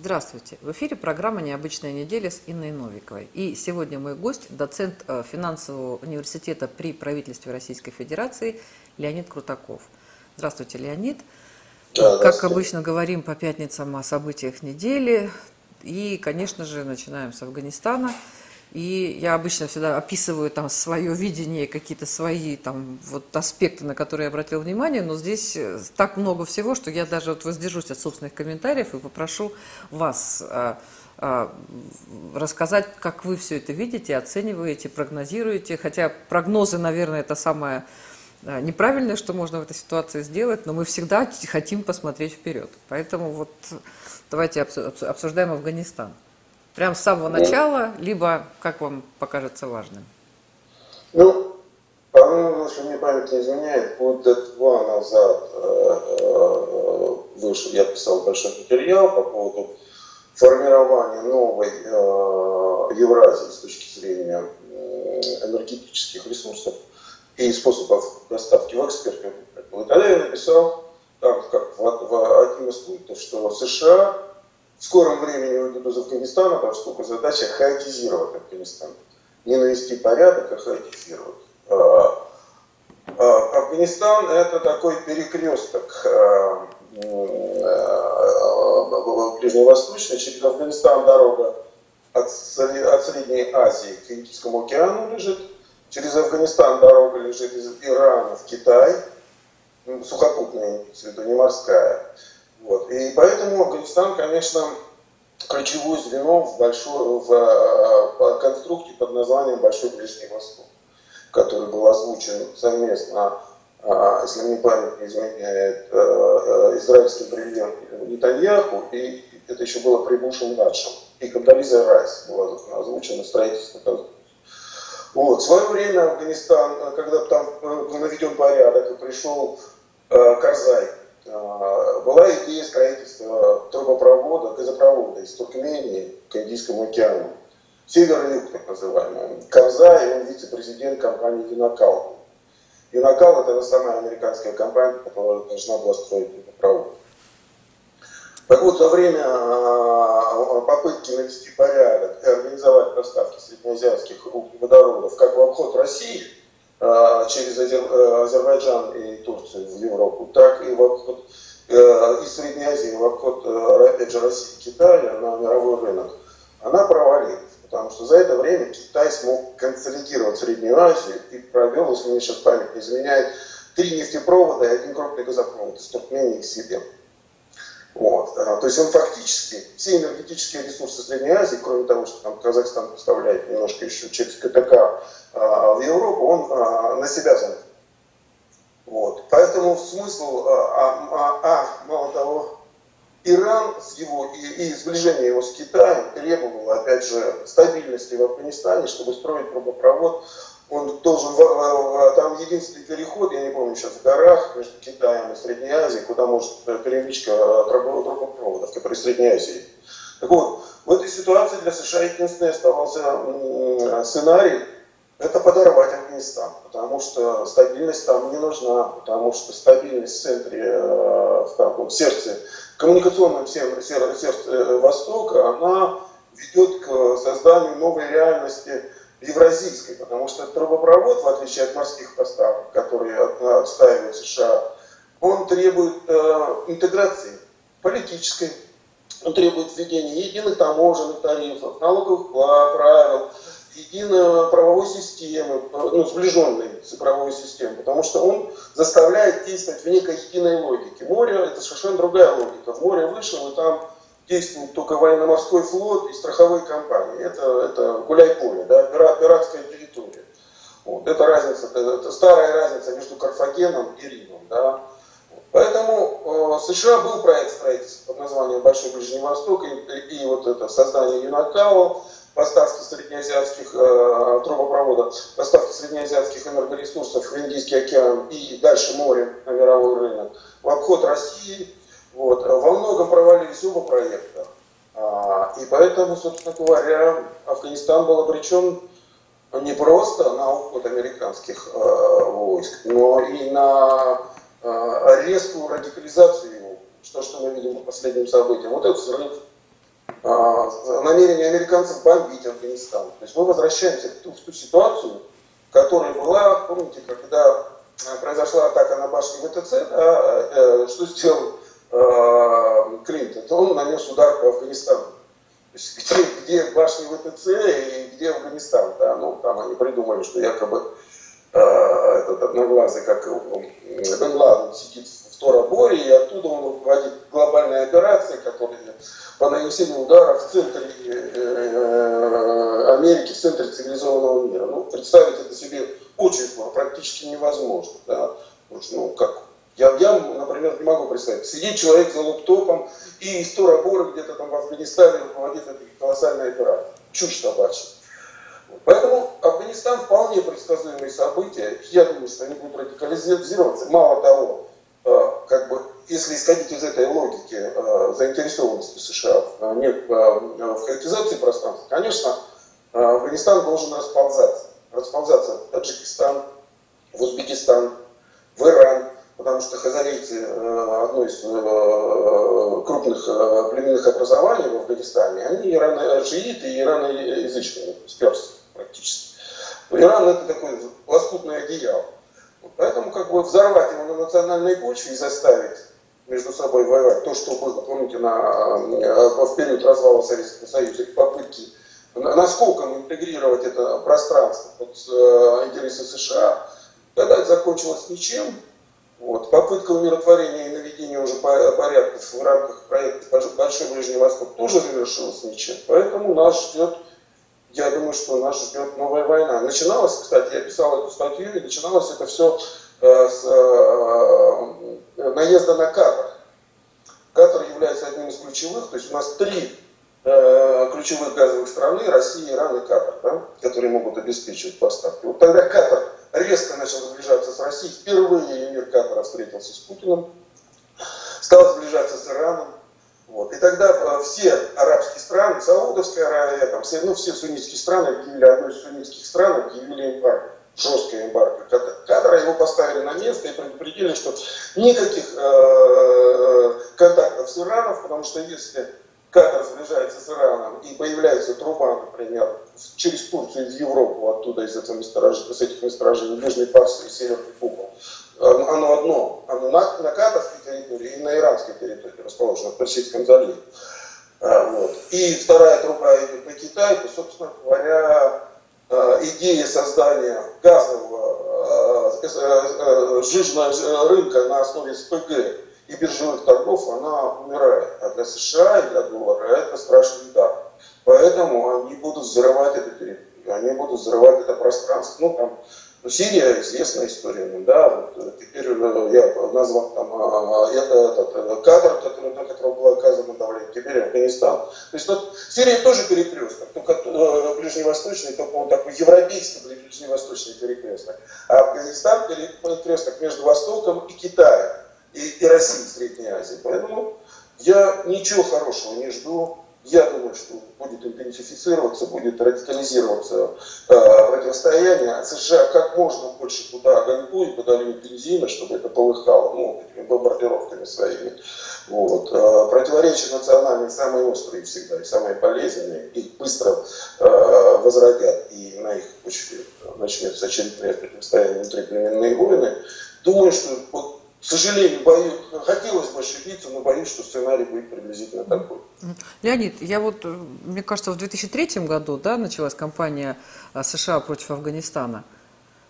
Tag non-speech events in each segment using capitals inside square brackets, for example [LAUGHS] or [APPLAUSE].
Здравствуйте. В эфире программа «Необычная неделя» с Инной Новиковой. И сегодня мой гость, доцент э, финансового университета при правительстве Российской Федерации Леонид Крутаков. Здравствуйте, Леонид. Да, как обычно говорим по пятницам о событиях недели. И, конечно же, начинаем с Афганистана. И я обычно всегда описываю там свое видение, какие-то свои там вот аспекты, на которые я обратил внимание, но здесь э, так много всего, что я даже вот воздержусь от собственных комментариев и попрошу вас а, а, рассказать, как вы все это видите, оцениваете, прогнозируете, хотя прогнозы, наверное, это самое неправильное, что можно в этой ситуации сделать, но мы всегда хотим посмотреть вперед. Поэтому вот давайте обсуждаем Афганистан. Прям с самого начала, либо как вам покажется важным? Ну, по-моему, если мне память не изменяет, года два назад э, э, вышел, я писал большой материал по поводу формирования новой э, Евразии с точки зрения энергетических ресурсов и способов доставки в экспертную. И тогда я написал, там, как в, в один из пунктов, что США в скором времени уйдут из Афганистана, поскольку задача хаотизировать Афганистан. Не навести порядок, а хаотизировать. А, а, Афганистан это такой перекресток а, ближневосточный. Через Афганистан дорога от, от Средней Азии к Индийскому океану лежит. Через Афганистан дорога лежит из Ирана в Китай. Сухопутная, не морская. Вот. И поэтому Афганистан, конечно, ключевое звено в, большой, в э, конструкте под названием Большой Ближний Восток, который был озвучен совместно, э, если мне память не изменяет, э, израильским президентом Нетаньяху, и это еще было при Буше-младшем, и Кандализа Райс была озвучена строительство. Вот. В свое время Афганистан, когда там наведен порядок, и пришел Карзай, была идея строительства трубопровода, газопровода из Туркмении к Индийскому океану. Северный юг, так называемый. Карзай, он вице-президент компании Юнакал. Юнакал это та самая американская компания, которая должна была строить трубопровод. Так вот, во время а, попытки навести порядок и организовать поставки среднеазиатских углеводородов как в обход России – через э, Азербайджан и Турцию в Европу, так и в обход э, из Средней Азии в обход, опять же, России и Китая на мировой рынок, она провалилась. Потому что за это время Китай смог консолидировать Среднюю Азию и провел, если мне сейчас память не изменяет, три нефтепровода и один крупный газопровод из Туркмении к себе. Вот. То есть он фактически все энергетические ресурсы Средней Азии, кроме того, что там Казахстан поставляет немножко еще через КТК а, в Европу, он а, на себя занят. Вот. Поэтому смысл, а, а, а, мало того, Иран с его, и, и сближение его с Китаем требовало, опять же, стабильности в Афганистане, чтобы строить трубопровод. Он должен, там единственный переход, я не помню сейчас, в горах между Китаем и Средней Азией, куда может э, перемычка трубопроводов, который в Средней Азии. Так вот, в этой ситуации для США единственный оставался сценарий, это подорвать Афганистан, потому что стабильность там не нужна, потому что стабильность в центре, э, в таком сердце, коммуникационном сердце, сердце э, Востока, она ведет к созданию новой реальности евразийской, потому что трубопровод, в отличие от морских поставок, которые отстаивают США, он требует э, интеграции политической, он требует введения единых таможенных тарифов, налоговых правил, единой правовой системы, ну, сближенной цифровой системы, потому что он заставляет действовать в некой единой логике. Море – это совершенно другая логика. В море вышел, и там действует только военно-морской флот и страховые компании. Это, это гуляй-поле, да, пиратская территория. Вот. Это разница, это старая разница между Карфагеном и Римом. Да. Поэтому э, США был проект строительства под названием Большой Ближний Восток и, и, и вот это создание Юнакао поставки среднеазиатских э, трубопроводов, поставки среднеазиатских энергоресурсов в Индийский океан и дальше море на мировой рынок, в обход России. Вот. Во многом провалились оба проекта. А, и поэтому, собственно говоря, Афганистан был обречен не просто на уход американских э, войск, но и на э, резкую радикализацию его. Что, что мы видим по последним событиям. Вот этот взрыв намерение американцев бомбить Афганистан. То есть мы возвращаемся в ту, в ту ситуацию, которая была, помните, когда произошла атака на башню ВТЦ, да, что сделал Клинтон? Он нанес удар по Афганистану. То есть где, где башни ВТЦ и где Афганистан? Да? Ну, там они придумали, что якобы э, этот одноглазый, как Бен Ладен, сидит в Тораборе, и оттуда он руководит глобальной операцией, которая по нанесению удара в центре э, Америки, в центре цивилизованного мира. Ну, представить это себе очень сложно, практически невозможно. Да? Потому что, ну, как я, я, например, не могу представить. Сидит человек за лаптопом и из Торабора где-то там в Афганистане руководит этой колоссальной операцией. Чушь собачья. Поэтому Афганистан вполне предсказуемые события. Я думаю, что они будут радикализироваться. Мало того, э, как бы, если исходить из этой логики э, заинтересованности США в, нет, в хаотизации пространства, конечно, э, Афганистан должен расползаться. Расползаться в Таджикистан, в Узбекистан, в Иран, потому что хазарийцы э, одно из э, крупных э, племенных образований в Афганистане, они ирано-шииты и ираноязычные, сперсы практически. Иран это такое лоскутное одеяло. Поэтому как бы взорвать его на национальной почве и заставить между собой воевать, то, что было, помните, на, в период развала Советского Союза, попытки наскоком интегрировать это пространство под интересы США, когда это закончилось ничем, вот. Попытка умиротворения и наведения уже порядков в рамках проекта «Большой Ближний Восток» тоже завершилась ничем. Поэтому нас ждет, я думаю, что нас ждет новая война. Начиналось, кстати, я писал эту статью, и начиналось это все э, с э, наезда на Катар. Катар является одним из ключевых, то есть у нас три э, ключевых газовых страны, Россия, Иран и Катар, да, которые могут обеспечивать поставки. Вот тогда Катар резко начал сближаться с Россией. Впервые Эмир Катара встретился с Путиным, стал сближаться с Ираном. Вот. И тогда э, все арабские страны, Саудовская Аравия, там, все, ну, все суннитские страны объявили, одной из суннитских стран объявили эмбарго, жесткое эмбарго. Катара его поставили на место и предупредили, что никаких э, контактов с Ираном, потому что если Катар сближается с Ираном и появляется труба, например, через Турцию в Европу, оттуда из, этого месторож... с этих месторождений, Южный Парс и Северный Купол, оно одно, оно на, на Катарской территории и на иранской территории расположено, в Персидском заливе. А, вот. И вторая труба идет на Китай, то, собственно говоря, а, идея создания газового жижного рынка на основе СПГ и биржевых торгов, она умирает. А для США и для доллара это страшный удар. Поэтому они будут взрывать эту территорию, они будут взрывать это пространство. Ну, там, ну, Сирия известная история, ну, да, вот э, теперь э, я назвал там а, а, это, этот, э, Катар, который, на которого было оказано давление, теперь Афганистан. То есть вот, Сирия тоже перекресток, только э, ближневосточный, только он такой европейский ближневосточный перекресток. А Афганистан перекресток между Востоком и Китаем и, и России в Средней Азии. Поэтому я ничего хорошего не жду. Я думаю, что будет интенсифицироваться, будет радикализироваться э, противостояние. А США как можно больше туда огоньку и подольют бензина, чтобы это полыхало, ну, этими бомбардировками своими. Вот. Э, противоречия национальные самые острые всегда и самые болезненные. Их быстро э, возродят, и на их почве начнется очередное противостояние внутриплеменные войны. Думаю, что вот к сожалению, боюсь, хотелось бы ошибиться, но боюсь, что сценарий будет приблизительно такой. Леонид, я вот, э, мне кажется, в 2003 году да, началась кампания а, США против Афганистана.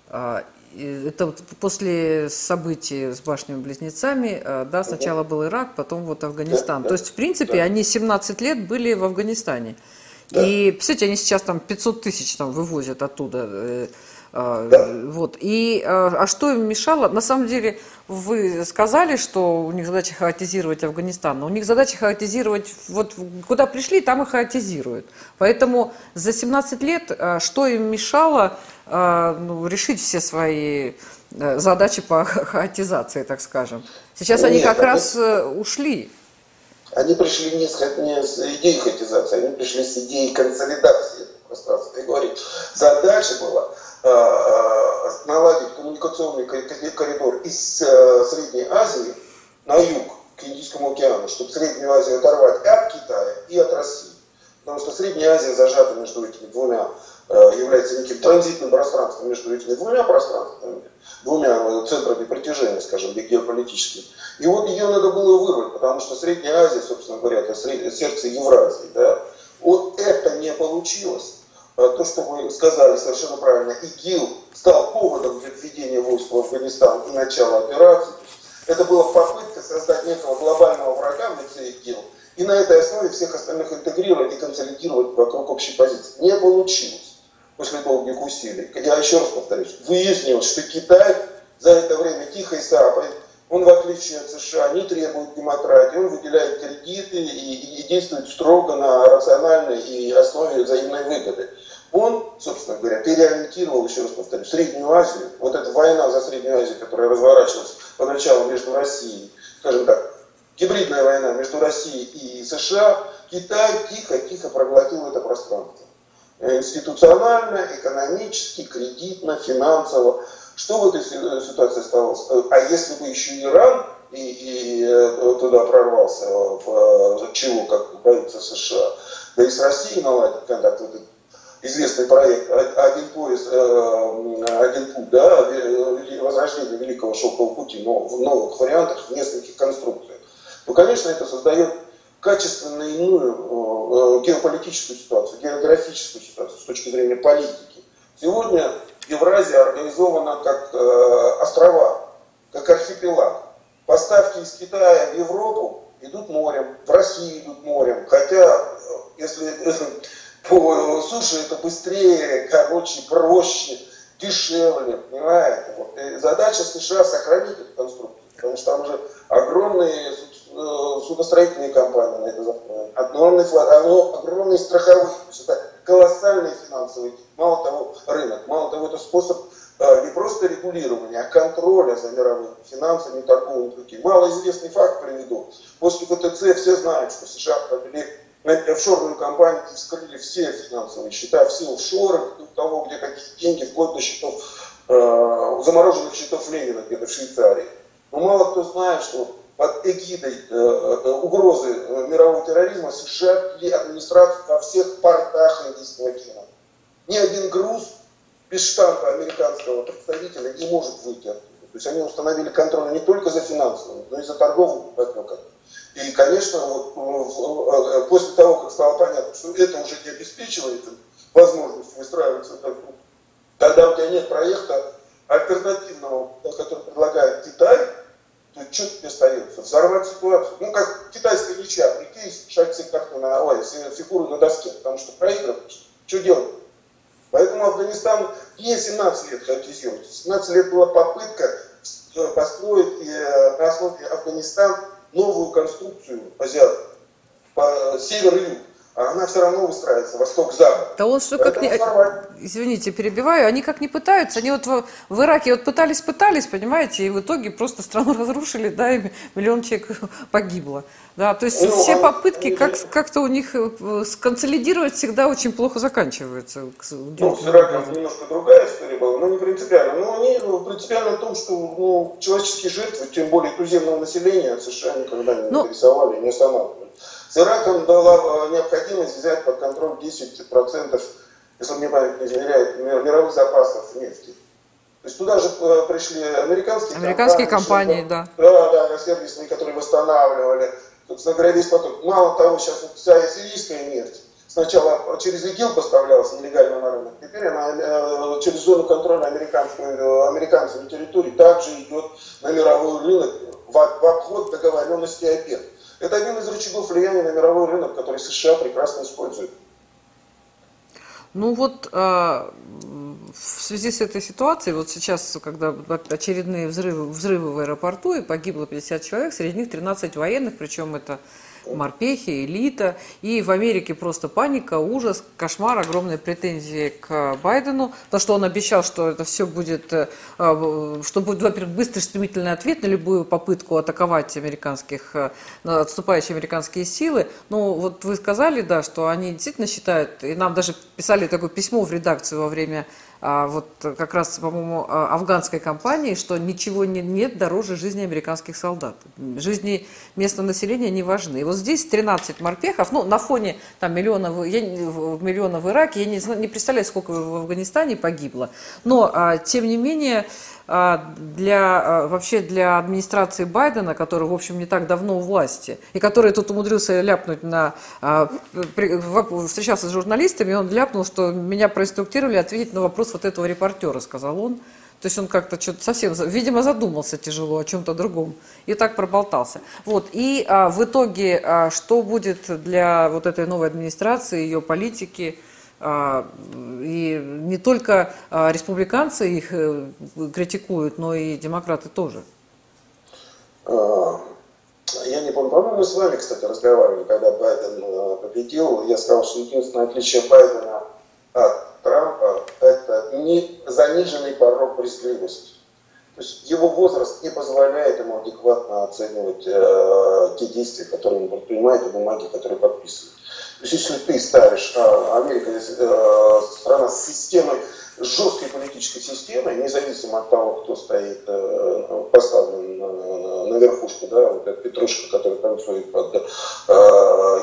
А, это вот после событий с башнями-близнецами, а, да, сначала был Ирак, потом вот Афганистан. Да, То есть, в принципе, да. они 17 лет были в Афганистане. Да. И, представляете, они сейчас там 500 тысяч там вывозят оттуда э, да. Вот. И, а, а что им мешало? На самом деле, вы сказали, что у них задача хаотизировать Афганистан, но у них задача хаотизировать, вот куда пришли, там и хаотизируют. Поэтому за 17 лет а, что им мешало ну, решить все свои э, задачи по хаотизации, так скажем? Сейчас Нет, они как раз это... Э, ушли. Они пришли не с, не с идеей хаотизации, они пришли с идеей консолидации пространства. И говорит, задача была наладить коммуникационный коридор из э, Средней Азии на юг, к Индийскому океану, чтобы Среднюю Азию оторвать от Китая, и от России. Потому что Средняя Азия зажата между этими двумя, э, является неким транзитным пространством между этими двумя пространствами, двумя э, центрами притяжения, скажем, геополитическими. И вот ее надо было вырвать, потому что Средняя Азия, собственно говоря, это сердце Евразии. Да? Вот это не получилось. А то, что вы сказали совершенно правильно, ИГИЛ стал поводом для введения войск в Афганистан и начала операции. Это была попытка создать некого глобального врага в лице ИГИЛ и на этой основе всех остальных интегрировать и консолидировать вокруг общей позиции. Не получилось после долгих усилий. Я еще раз повторюсь, выяснилось, что Китай за это время тихой сапой он, в отличие от США, не требует демократии, он выделяет кредиты и, и действует строго на рациональной и основе взаимной выгоды. Он, собственно говоря, переориентировал, еще раз повторю, Среднюю Азию, вот эта война за Среднюю Азию, которая разворачивалась поначалу между Россией, скажем так, гибридная война между Россией и США, Китай тихо-тихо проглотил это пространство. Институционально, экономически, кредитно, финансово. Что в этой ситуации осталось? А если бы еще Иран и, и э, туда прорвался, в, чего, как боится США, да и с Россией наладить контакт, этот известный проект «Один пояс, э, один путь», да, возрождение Великого Шелкового пути, но в новых вариантах, в нескольких конструкциях, то, конечно, это создает качественно иную э, геополитическую ситуацию, географическую ситуацию с точки зрения политики. Сегодня Евразия организована как э, острова, как архипелаг. Поставки из Китая в Европу идут морем, в Россию идут морем. Хотя, э, если по суше это быстрее, короче, проще, дешевле, понимаете? Вот. И задача США сохранить эту конструкцию, потому что там уже огромные э, судостроительные компании на это затратили, огромные, огромные страховые, то есть это колоссальный финансовый, мало того, рынок, мало того, это способ э, не просто регулирования, а контроля за мировыми финансами и торговыми путями. Малоизвестный факт приведу. После ВТЦ все знают, что США провели на эти офшорную компанию, вскрыли все финансовые счета, все офшоры, того, где какие деньги, вплоть до счетов, э, замороженных счетов Ленина где-то в Швейцарии. Но мало кто знает, что под эгидой э, э, угрозы э, мирового терроризма США ввели администрацию во всех портах Индийского океана. Ни один груз без штампа американского представителя не может выйти оттуда. То есть они установили контроль не только за финансовым, но и за торговым потоком. И, конечно, вот, после того, как стало понятно, что это уже не обеспечивает возможность выстраиваться тогда у тебя нет проекта альтернативного, который предлагает Китай, то что тебе остается? Взорвать ситуацию. Ну, как китайская ничья, прийти и шагцы как-то на, ой, фигуры на доске, потому что проигрываешь. Что делать? Поэтому Афганистан не 17 лет хаотизируется. 17 лет была попытка построить э, на основе Афганистан новую конструкцию азиат по север и юг а она все равно устраивается восток-запад. Да он что как не... Извините, перебиваю, они как не пытаются, они вот в, в Ираке вот пытались-пытались, понимаете, и в итоге просто страну [LAUGHS] разрушили, да, и миллион человек [LAUGHS] погибло. Да, то есть ну, все а попытки как, как-то у них э, сконсолидировать всегда очень плохо заканчиваются. Ну, с Ираком немножко другая история была, но не принципиально. Но они ну, принципиально в том, что ну, человеческие жертвы, тем более туземного населения, США никогда не ну, интересовали, не останавливали. С Ираком была э, необходимость взять под контроль 10%, если мне память не измеряет, мировых запасов нефти. То есть туда же э, пришли американские, американские компании, компании да. Да, да, сервисные, которые восстанавливали. Собственно говоря, весь поток. Мало того, сейчас вот вся сирийская нефть сначала через ИГИЛ поставлялась нелегально на рынок, теперь она э, через зону контроля американскую, американцев на территории также идет на мировой рынок в, в обход договоренности ОПЕК. Это один из рычагов влияния на мировой рынок, который США прекрасно использует. Ну вот а, в связи с этой ситуацией, вот сейчас, когда очередные взрывы, взрывы в аэропорту, и погибло 50 человек, среди них 13 военных, причем это морпехи, элита. И в Америке просто паника, ужас, кошмар, огромные претензии к Байдену. То, что он обещал, что это все будет, э, что будет, во-первых, быстрый стремительный ответ на любую попытку атаковать американских, э, отступающие американские силы. Ну, вот вы сказали, да, что они действительно считают, и нам даже писали такое письмо в редакцию во время вот как раз, по-моему, а, афганской компании, что ничего не, нет дороже жизни американских солдат. Жизни местного населения не важны. И вот здесь 13 морпехов, ну, на фоне там миллионов, я, миллионов в Ираке, я не, не представляю, сколько в Афганистане погибло, но, а, тем не менее, а, для, а, вообще для администрации Байдена, который, в общем, не так давно у власти, и который тут умудрился ляпнуть на... А, встречался с журналистами, и он ляпнул, что меня проинструктировали ответить на вопрос вот этого репортера, сказал он. То есть он как-то что-то совсем, видимо, задумался тяжело о чем-то другом и так проболтался. Вот. И а, в итоге, а, что будет для вот этой новой администрации, ее политики, а, и не только а, республиканцы их э, критикуют, но и демократы тоже. А, я не помню, по-моему, с вами, кстати, разговаривали, когда Байден э, победил. Я сказал, что единственное отличие Байдена Трампа – это не заниженный порог брезгливости. То есть его возраст не позволяет ему адекватно оценивать э, те действия, которые он предпринимает, и бумаги, которые подписывает. То есть если ты ставишь, а, Америка э, страна с системой, жесткой политической системой, независимо от того, кто стоит э, поставлен на, на верхушку, да, вот эта петрушка, которая танцует под э,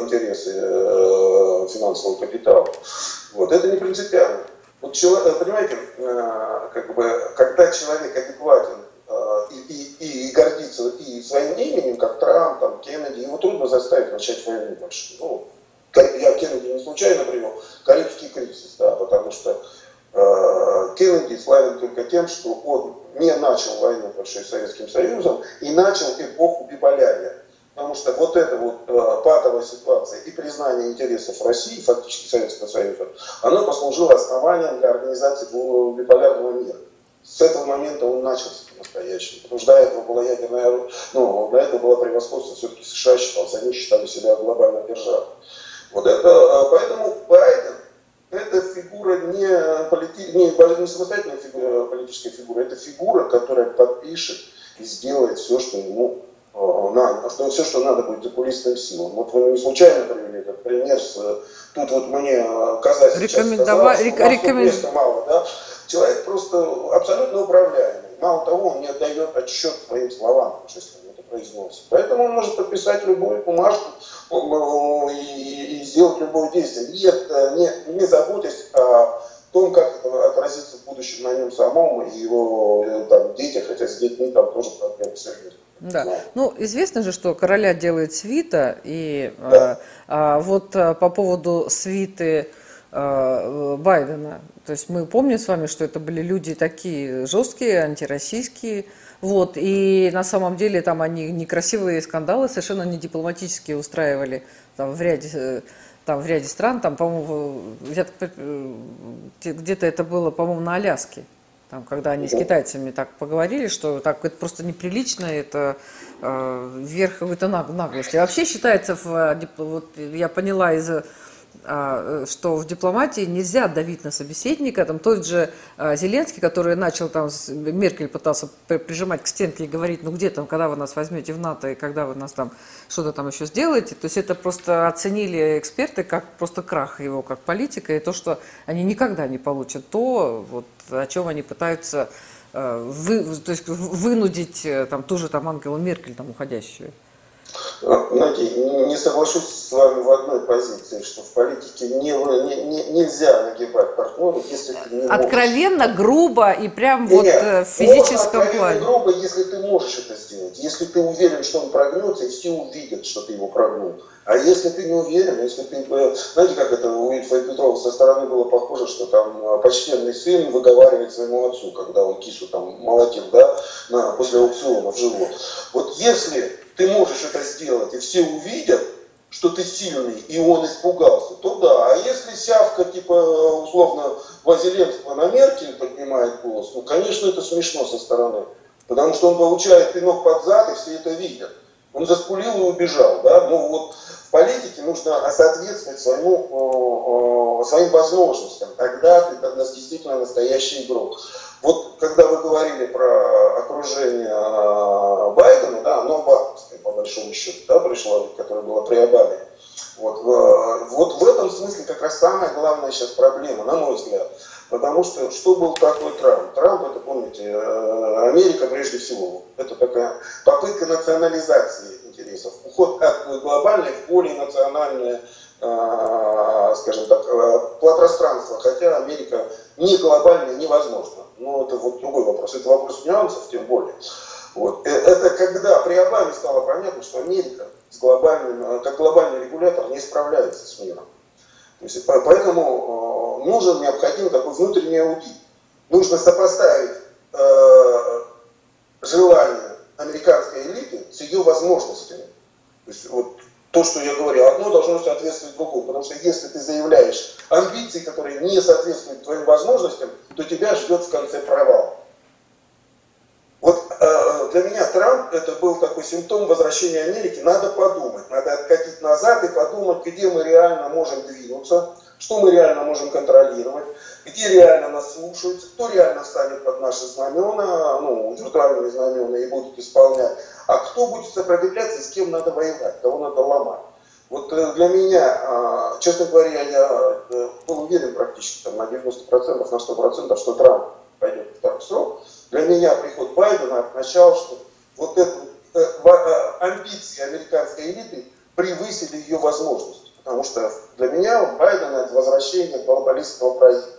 интересы э, финансового капитала. Вот, это не принципиально. Вот человек, понимаете, как бы, когда человек адекватен и, и, и гордится и своим именем, как Трамп, там, Кеннеди, его трудно заставить начать войну большую. Ну, я Кеннеди не случайно привел, Карибский кризис, да, потому что э, Кеннеди славен только тем, что он не начал войну большой Советским Союзом и начал эпоху биполярия. Потому что вот эта вот э, патовая ситуация и признание интересов России, фактически Советского Союза, оно послужило основанием для организации биполярного мира. С этого момента он начался настоящий. Потому что до этого была ядерная, ну, до этого было превосходство, все-таки США считался, они считали себя глобальной державой. Вот это, а, поэтому Байден это фигура не, полити, не, не самостоятельная фигура, политическая фигура, это фигура, которая подпишет и сделает все, что ему э, надо, что, все, что надо будет закулисным силам. Вот вы не случайно привели этот пример с, тут вот мне э, Каза сейчас сказала, рекомен... места мало, да? Человек просто абсолютно управляемый. Мало того, он не отдает отчет своим словам, он произносит. Поэтому он может подписать любую бумажку, и, и сделать любое действие. Нет, э, не, не заботясь о том, как это отразится в будущем на нем самом и его э, там, детях, хотя с детьми там тоже проблемы серьезные. Да. Ну, известно же, что короля делает свита, и да. э, а, вот а, по поводу свиты э, Байдена, то есть мы помним с вами, что это были люди такие жесткие, антироссийские, вот, и на самом деле там они некрасивые скандалы совершенно не дипломатические устраивали там, в ряде э, там в ряде стран, там, по-моему, э, где-то это было, по-моему, на Аляске, там, когда они с китайцами так поговорили, что так это просто неприлично, это э, верх какой-то наглости. Вообще считается, в, вот я поняла из э, что в дипломатии нельзя давить на собеседника. Там тот же а, Зеленский, который начал там, Меркель пытался прижимать к стенке и говорить, ну где там, когда вы нас возьмете в НАТО и когда вы нас там что-то там еще сделаете. То есть это просто оценили эксперты как просто крах его как политика и то, что они никогда не получат то, вот, о чем они пытаются э, вы, то есть вынудить э, там, ту же там Ангелу Меркель, там, уходящую. Знаете, не соглашусь с вами в одной позиции, что в политике не, не, не, нельзя нагибать партнеров, если ты не Откровенно, можешь. грубо и прям вот Нет, э, в физическом плане. грубо, если ты можешь это сделать. Если ты уверен, что он прогнется, и все увидят, что ты его прогнул. А если ты не уверен, если ты... Э, знаете, как это у Ильфа и Петрова со стороны было похоже, что там э, почтенный сын выговаривает своему отцу, когда он кису там молотил, да, на, после аукциона в живот. Вот если ты можешь это сделать, и все увидят, что ты сильный, и он испугался, то да. А если сявка, типа, условно, Вазелевского на Меркель поднимает голос, ну, конечно, это смешно со стороны. Потому что он получает пинок под зад, и все это видят. Он заскулил и убежал, да. Ну, вот в политике нужно соответствовать своему, своим возможностям. Тогда ты действительно настоящий игрок. Вот когда вы говорили про окружение а, Байдена, да, оно обамовское, по большому счету, да, пришло, которое было при Обаме. Вот, вот в этом смысле как раз самая главная сейчас проблема, на мой взгляд. Потому что что был такой Трамп? Трамп, это, помните, э, Америка прежде всего. Это такая попытка национализации интересов. Уход от глобальной в более национальное, скажем так, э, пространство. Хотя Америка не глобальная невозможно. Но это вот другой вопрос. Это вопрос нюансов, тем более. Вот. Это когда при Обаме стало понятно, что Америка с глобальным, как глобальный регулятор не справляется с миром. То есть, поэтому э, нужен, необходим такой внутренний аудит. Нужно сопоставить э, желание американской элиты с ее возможностями. То есть вот то, что я говорю, одно должно соответствовать другому. Потому что если ты заявляешь амбиции, которые не соответствуют твоим возможностям, то тебя ждет в конце провал. Вот э, для меня Трамп это был такой симптом возвращения Америки. Надо подумать, надо откатить назад и подумать, где мы реально можем двинуться, что мы реально можем контролировать, где реально нас слушают, кто реально станет под наши знамена, ну, виртуальные знамена и будет исполнять, а кто будет сопротивляться, с кем надо воевать, кого надо ломать. Вот э, для меня, а, честно говоря, я э, был уверен практически там, на 90%, на 100%, что Трамп пойдет в второй срок. Для меня приход Байдена означал, что вот это э, э, амбиции американской элиты превысили ее возможности. Потому что для меня Байден это возвращение глобалистского проекта.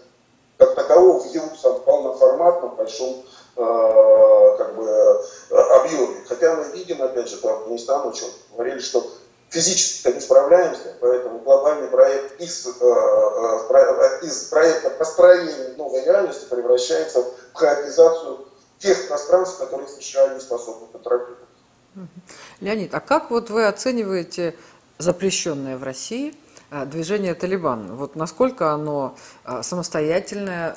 Как такового в его полноформатном большом э, как бы, объеме. Хотя мы видим, опять же, по Афганистану, что говорили, что физически не справляемся, поэтому глобальный проект из, э, э, из проекта построения новой реальности превращается в хаотизацию тех пространств, которые США не способны контролировать. Леонид, а как вот вы оцениваете запрещенное в России э, движение Талибан? Вот насколько оно самостоятельное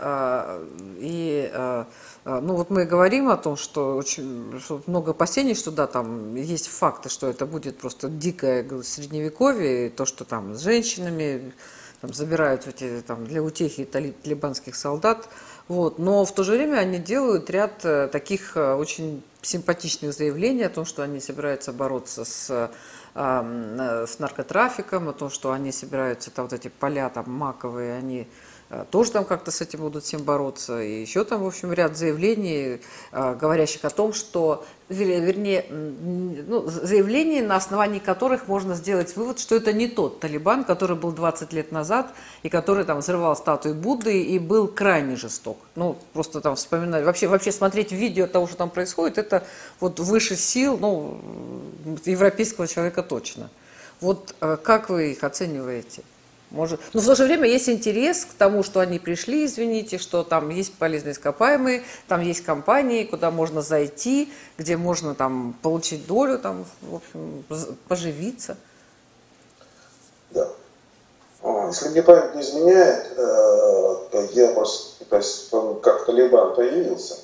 и ну вот мы говорим о том, что очень что много опасений, что да, там есть факты, что это будет просто дикое средневековье, то, что там с женщинами там, забирают эти, там, для утехи талибанских солдат. Вот. Но в то же время они делают ряд э, таких э, очень симпатичных заявлений о том, что они собираются бороться с, с наркотрафиком, о том, что они собираются, там вот эти поля там маковые, они Э, тоже там как-то с этим будут всем бороться. И еще там, в общем, ряд заявлений, э, говорящих о том, что, вернее, ну, заявлений, на основании которых можно сделать вывод, что это не тот Талибан, который был 20 лет назад и который там взрывал статуи Будды и был крайне жесток. Ну, просто там вспоминать, вообще, вообще смотреть видео того, что там происходит, это вот выше сил, ну, европейского человека точно. Вот э, как вы их оцениваете? Может, но в то же время есть интерес к тому, что они пришли, извините, что там есть полезные ископаемые, там есть компании, куда можно зайти, где можно там получить долю, там, в общем, поживиться. Да. Если мне память не изменяет, э, то я просто, то есть, как Талибан появился.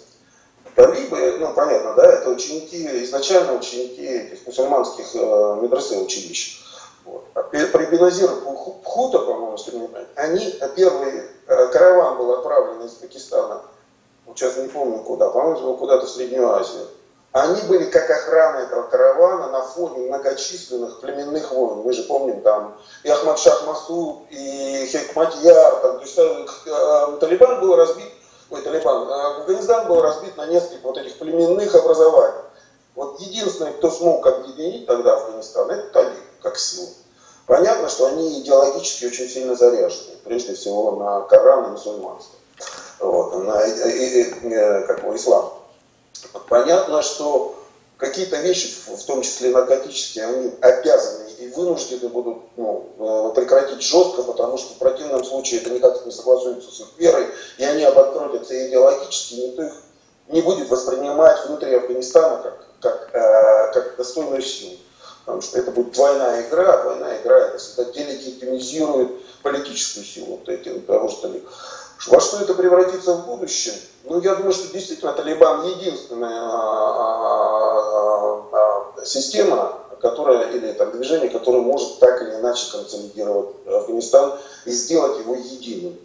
Талибы, ну, понятно, да, это ученики, изначально ученики этих мусульманских э, медресе училищ. Вот. А при Беназир Пхута, по-моему, понимаю, они, а первый э, караван был отправлен из Пакистана, сейчас не помню куда, по-моему, куда-то в Среднюю Азию. Они были как охрана этого каравана на фоне многочисленных племенных войн. Мы же помним там и Ахмад Шах Масуд, и Хекматьяр. Там, то есть э, э, Талибан был разбит, ой, Талибан, э, Афганистан был разбит на несколько вот этих племенных образований. Вот единственный, кто смог объединить тогда Афганистан, это Талиб как силу. Понятно, что они идеологически очень сильно заряжены, прежде всего на Коран и мусульманство, вот, на и, и, и, как бы, ислам. Понятно, что какие-то вещи, в том числе наркотические, они обязаны и вынуждены будут ну, э, прекратить жестко, потому что в противном случае это никак не согласуется с их верой, и они обанкротятся идеологически, никто их не будет воспринимать внутри Афганистана как, как, э, как достойную силу. Потому что это будет двойная игра, а двойная игра это всегда делегитимизирует политическую силу вот эти, того, что ли. Во что это превратится в будущем? Ну, я думаю, что действительно Талибан единственная а, а, а, система, которая, или там, движение, которое может так или иначе консолидировать Афганистан и сделать его единым.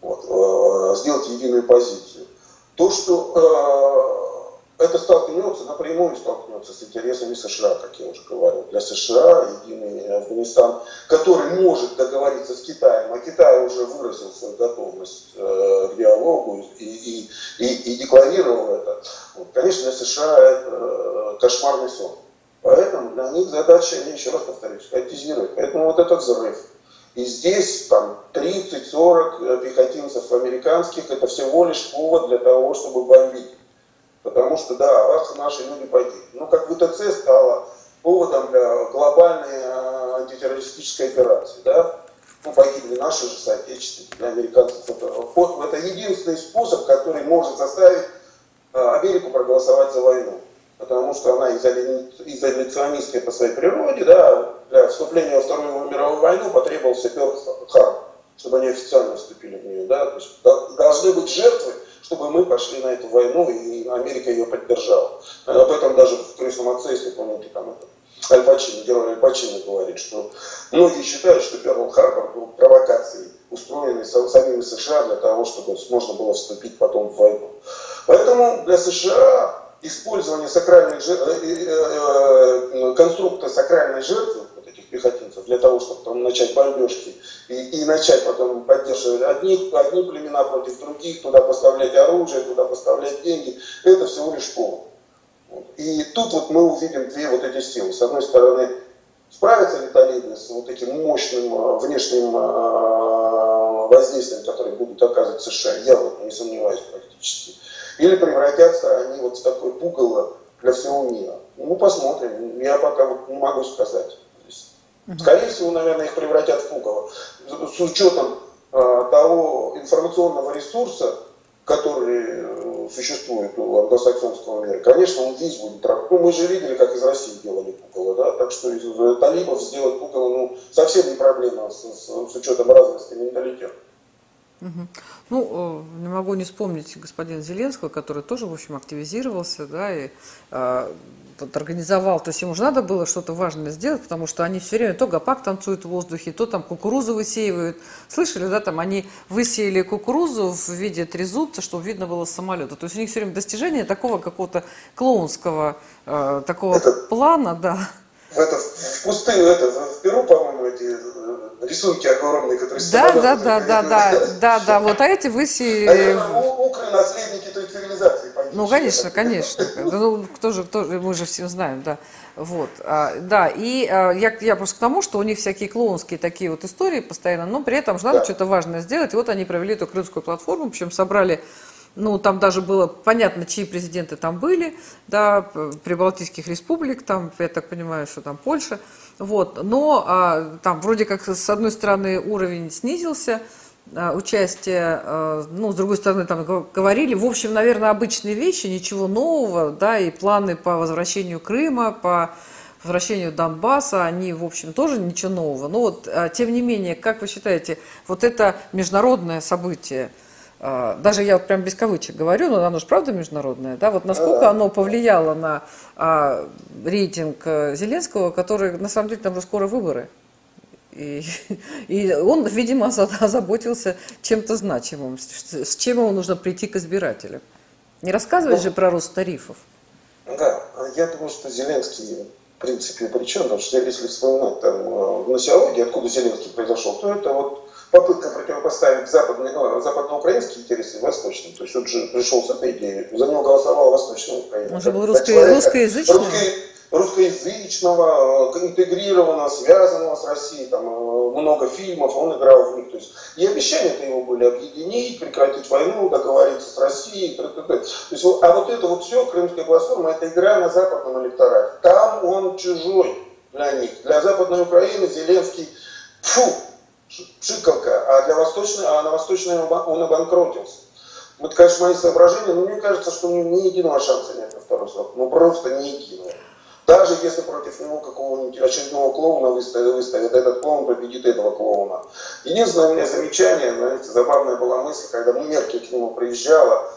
Вот, сделать единую позицию. То, что это столкнется, напрямую столкнется с интересами США, как я уже говорил. Для США единый Афганистан, который может договориться с Китаем, а Китай уже выразил свою готовность э, к диалогу и, и, и, и декларировал это. Вот, конечно, для США это э, кошмарный сон. Поэтому для них задача, я еще раз повторюсь, политизировать. Поэтому вот этот взрыв. И здесь там 30-40 э, пехотинцев американских, это всего лишь повод для того, чтобы бомбить. Потому что, да, ах, наши люди погибли. Но как ВТЦ стало поводом для глобальной э, антитеррористической операции, да, ну, погибли наши же соотечественники, американцев. Это, это единственный способ, который может заставить э, Америку проголосовать за войну. Потому что она изоляционистская по своей природе, да, для вступления во Вторую мировую войну потребовался Перл Харбор, чтобы они официально вступили в нее. Да? То есть должны быть жертвы, чтобы мы пошли на эту войну, и Америка ее поддержала. Об этом даже в «Крестном отце», если помните, там это Альпачино, герой Альпачино говорит, что многие считают, что Перл Харбор был провокацией, устроенной самими США для того, чтобы можно было вступить потом в войну. Поэтому для США использование сакральной, э, э, э, конструкта сакральной жертвы пехотинцев для того, чтобы там начать бомбежки и, и начать потом поддерживать одни, одни племена против других, туда поставлять оружие, туда поставлять деньги, это всего лишь повод. И тут вот мы увидим две вот эти силы. С одной стороны, справятся ли талибы с вот этим мощным а, внешним а, воздействием, которое будут оказывать США, я вот не сомневаюсь практически. Или превратятся они вот в такое пугало для всего мира. Ну, посмотрим. Я пока вот не могу сказать. Скорее всего, наверное, их превратят в пугало. С учетом э, того информационного ресурса, который э, существует у англосаксонского мира, конечно, он весь будет Ну, мы же видели, как из России делали пугало, да, так что из э, талибов сделать пугало, ну, совсем не проблема с, с, с учетом разности менталитета. Угу. Ну, не могу не вспомнить господина Зеленского, который тоже, в общем, активизировался, да, и э, вот организовал, то есть ему же надо было что-то важное сделать, потому что они все время то гопак танцуют в воздухе, то там кукурузу высеивают. Слышали, да, там они высеяли кукурузу в виде трезубца, чтобы видно было с самолета. То есть у них все время достижение такого какого-то клоунского э, такого это, плана, да. Это в пустыню, это в Перу, по-моему, эти э, рисунки огромные, которые да, да, да, да, да, [LAUGHS] да, да, вот а эти высеяли. А укра наследники той цивилизации. Ну, конечно, конечно. Ну, кто же, кто, мы же все знаем, да. Вот, а, да, и а, я, я просто к тому, что у них всякие клоунские такие вот истории постоянно, но при этом же надо да. что-то важное сделать. И вот они провели эту крымскую платформу, причем собрали ну, там даже было понятно, чьи президенты там были, да, прибалтийских республик, там, я так понимаю, что там Польша, вот, но а, там вроде как с одной стороны уровень снизился, а, участие, а, ну, с другой стороны, там говорили, в общем, наверное, обычные вещи, ничего нового, да, и планы по возвращению Крыма, по возвращению Донбасса, они, в общем, тоже ничего нового. Но вот, а, тем не менее, как вы считаете, вот это международное событие, даже я вот прям без кавычек говорю, но оно же правда международное, да, вот насколько оно повлияло на а, рейтинг э, Зеленского, который, на самом деле, там уже скоро выборы. И, [LAUGHS] и он, видимо, озаботился чем-то значимым, с чем ему нужно прийти к избирателям. Не рассказывать ну, же про рост тарифов. Да, я думаю, что Зеленский в принципе причем, потому что если вспоминать там э, в носиологии, откуда Зеленский произошел, то это вот попытка противопоставить западные, ну, западноукраинские интересы восточным. То есть он же пришел с этой идеей, за него голосовала Восточная Украина. Он же был русско- русскоязычный. Русский, русскоязычного, интегрированного, связанного с Россией, там э, много фильмов, он играл в них. То есть, и обещания-то его были объединить, прекратить войну, договориться с Россией. Т -т -т. То есть, а вот это вот все, Крымская платформа, это игра на западном электорате. Там он чужой для них. Для Западной Украины Зеленский, фу, шикалка, а, для Восточной, а на Восточной он обанкротился. Вот, конечно, мои соображения, но мне кажется, что у него ни единого шанса нет на второй срок. Ну, просто ни единого. Даже если против него какого-нибудь очередного клоуна выставят, выставят, этот клоун победит этого клоуна. Единственное у меня замечание, знаете, забавная была мысль, когда Меркель к нему приезжала,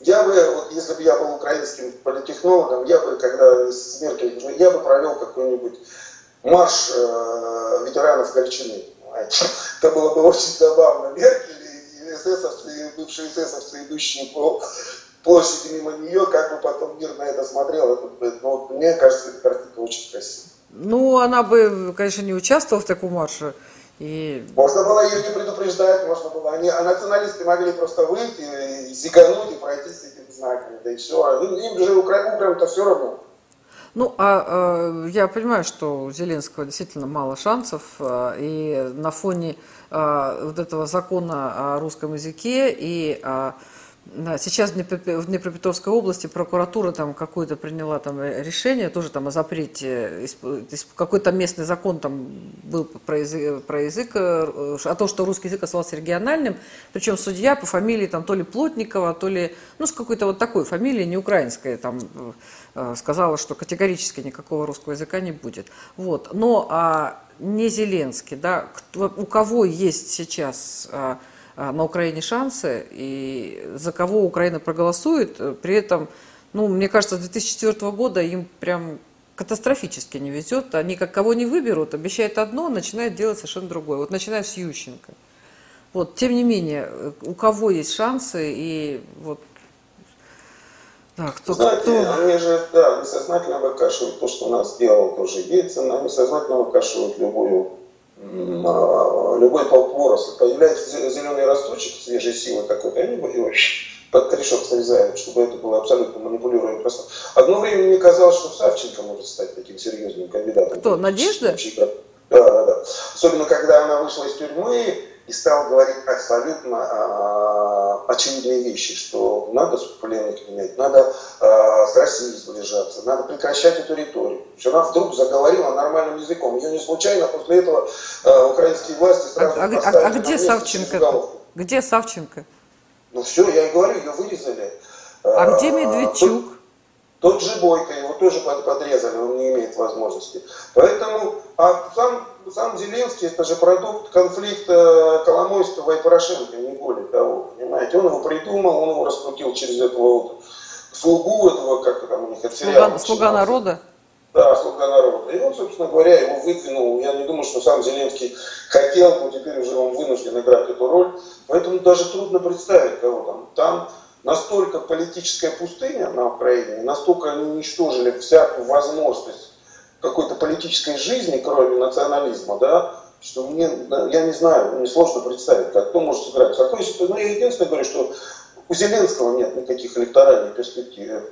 я бы, вот если бы я был украинским политехнологом, я бы, когда с Меркель, я бы провел какой-нибудь марш э, ветеранов Гольчины. Это было бы очень забавно. Меркель и эсэсовцы, и бывшие эсэсовцы, идущие по площади мимо нее, как бы потом мир на это смотрел. Это, ну, мне кажется, эта картинка очень красивая. Ну, она бы, конечно, не участвовала в таком марше. И... Можно было ее не предупреждать, можно было. Они, а националисты могли просто выйти, и зигануть и пройти с этими знаками, да и все. Им, им же украинцам-то все равно. Ну, а, а я понимаю, что у Зеленского действительно мало шансов, а, и на фоне а, вот этого закона о русском языке и да, сейчас в Днепропетровской области прокуратура там какое-то приняла там решение тоже там о запрете, какой-то местный закон там был про язык, про язык, э, о том, что русский язык оставался региональным, причем судья по фамилии там то ли Плотникова, то ли, ну, с какой-то вот такой фамилией, не украинской, там э, сказала, что категорически никакого русского языка не будет. Вот, но а, не Зеленский, да, кто, у кого есть сейчас а, а, на Украине шансы, и за кого Украина проголосует. При этом, ну, мне кажется, с 2004 года им прям катастрофически не везет. Они как кого не выберут, обещают одно, начинают делать совершенно другое. Вот начиная с Ющенко. Вот, тем не менее, у кого есть шансы, и вот да, кто, Знаете, кто... они же, да, несознательно выкашивают то, что у нас делал тоже Ельцин, они сознательно выкашивают любую любой полпоросли, появляется зеленый росточек свежей силы какой-то, они его под корешок срезают, чтобы это было абсолютно манипулируемое пространство. Одно время мне казалось, что Савченко может стать таким серьезным кандидатом. Кто, Надежда? Да, да, да. Особенно, когда она вышла из тюрьмы и стала говорить абсолютно а, очевидные вещи, что надо с пленниками иметь, надо а, с Россией сближаться, надо прекращать эту риторику. Она вдруг заговорила нормальным языком. Ее не случайно после этого а, украинские власти сразу а, а, а, а где Савченко? Где Савченко? Ну все, я и говорю, ее вырезали. А, а где Медведчук? Тот же Бойко, его тоже подрезали, он не имеет возможности. Поэтому, а сам, сам Зеленский, это же продукт конфликта Коломойского и Порошенко, не более того, понимаете. Он его придумал, он его раскрутил через этого вот слугу этого, как там у них, это Слуга, слуга народа? Да, слуга народа. И он, собственно говоря, его выдвинул. Я не думаю, что сам Зеленский хотел, но теперь уже он вынужден играть эту роль. Поэтому даже трудно представить, кого там. Там настолько политическая пустыня на Украине, настолько они уничтожили всякую возможность какой-то политической жизни, кроме национализма, да, что мне, я не знаю, мне сложно представить, как кто может сыграть. Какой, ну, я единственное говорю, что у Зеленского нет никаких электоральных перспектив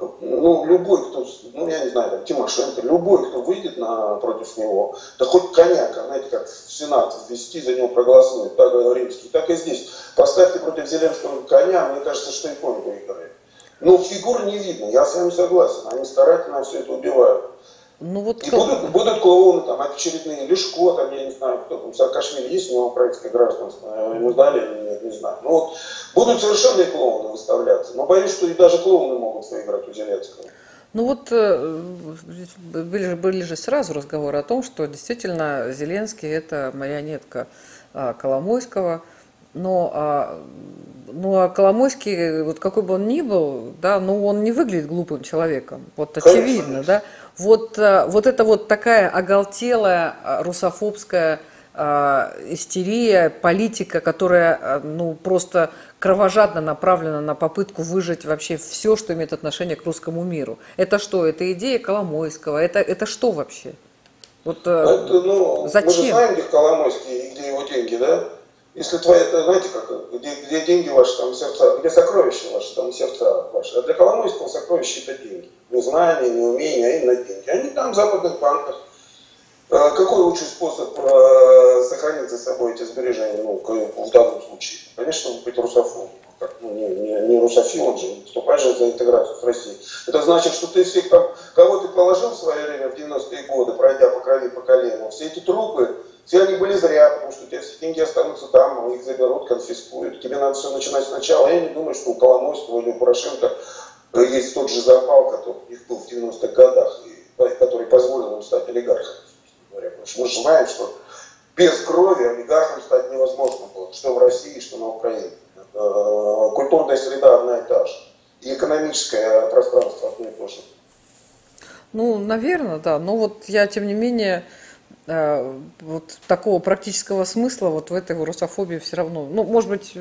ну, любой, кто, ну, я не знаю, там, Тимошенко, любой, кто выйдет на, против него, да хоть коняка, знаете, как в Сенат ввести, за него проголосует, так римский, так и здесь. Поставьте против Зеленского коня, мне кажется, что и конь выиграет. Но фигур не видно, я с вами согласен, они старательно все это убивают. Ну, вот и будут, будут клоуны, там, очередные, Лешко, там, я не знаю, кто там, Саакашвили, есть у него украинское гражданство, ему дали нет, не знаю. Ну, вот, будут совершенные клоуны выставляться, но боюсь, что и даже клоуны могут выиграть у Зеленского. Ну вот э, были, были же сразу разговоры о том, что действительно Зеленский это марионетка а, Коломойского, но а, ну а Коломойский, вот какой бы он ни был, да, ну он не выглядит глупым человеком, вот очевидно, да. Вот, э, вот это вот такая оголтелая э, русофобская э, истерия, политика, которая ну, просто кровожадно направлена на попытку выжить вообще все, что имеет отношение к русскому миру. Это что? Это идея Коломойского? Это, это что вообще? Вот, это, ну, зачем? Мы же знаем, где Коломойский и где его деньги, да? Если твои, это, знаете, как, где, где деньги ваши, там сердца, где сокровища ваши, там сердца ваши. А для Коломойского сокровища это деньги. Не знания, не умения, а именно деньги. Они там в западных банках. А какой лучший способ э, сохранить за собой эти сбережения, ну, в данном случае? Конечно, быть русофобом. Как, ну, не, не, не русофил, он же вступаешь же за интеграцию с Россией. Это значит, что ты всех там, кого ты положил в свое время в 90-е годы, пройдя по крови по колену, все эти трупы, все они были зря, потому что у тебя все деньги останутся там, их заберут, конфискуют. Тебе надо все начинать сначала. Я не думаю, что у Коломойского или у Порошенко есть тот же запал, который у них был в 90-х годах, который позволил им стать олигархами. Потому что мы же знаем, что без крови олигархом стать невозможно было, что в России, что на Украине. Э, культурная среда одна и та же. И экономическое пространство одно и то же. Ну, наверное, да. Но вот я, тем не менее, вот такого практического смысла вот в этой русофобии все равно. Ну, может быть,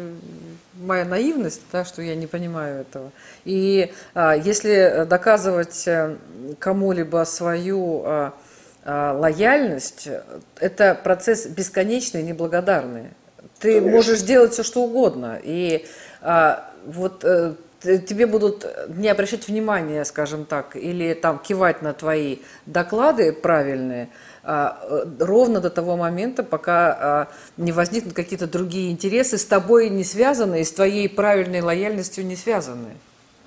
моя наивность, да, что я не понимаю этого. И а, если доказывать кому-либо свою а, а, лояльность, это процесс бесконечный, неблагодарный. Ты Конечно. можешь делать все, что угодно. И а, вот тебе будут не обращать внимания, скажем так, или там кивать на твои доклады правильные, а, ровно до того момента, пока а, не возникнут какие-то другие интересы, с тобой не связанные, с твоей правильной лояльностью не связанные.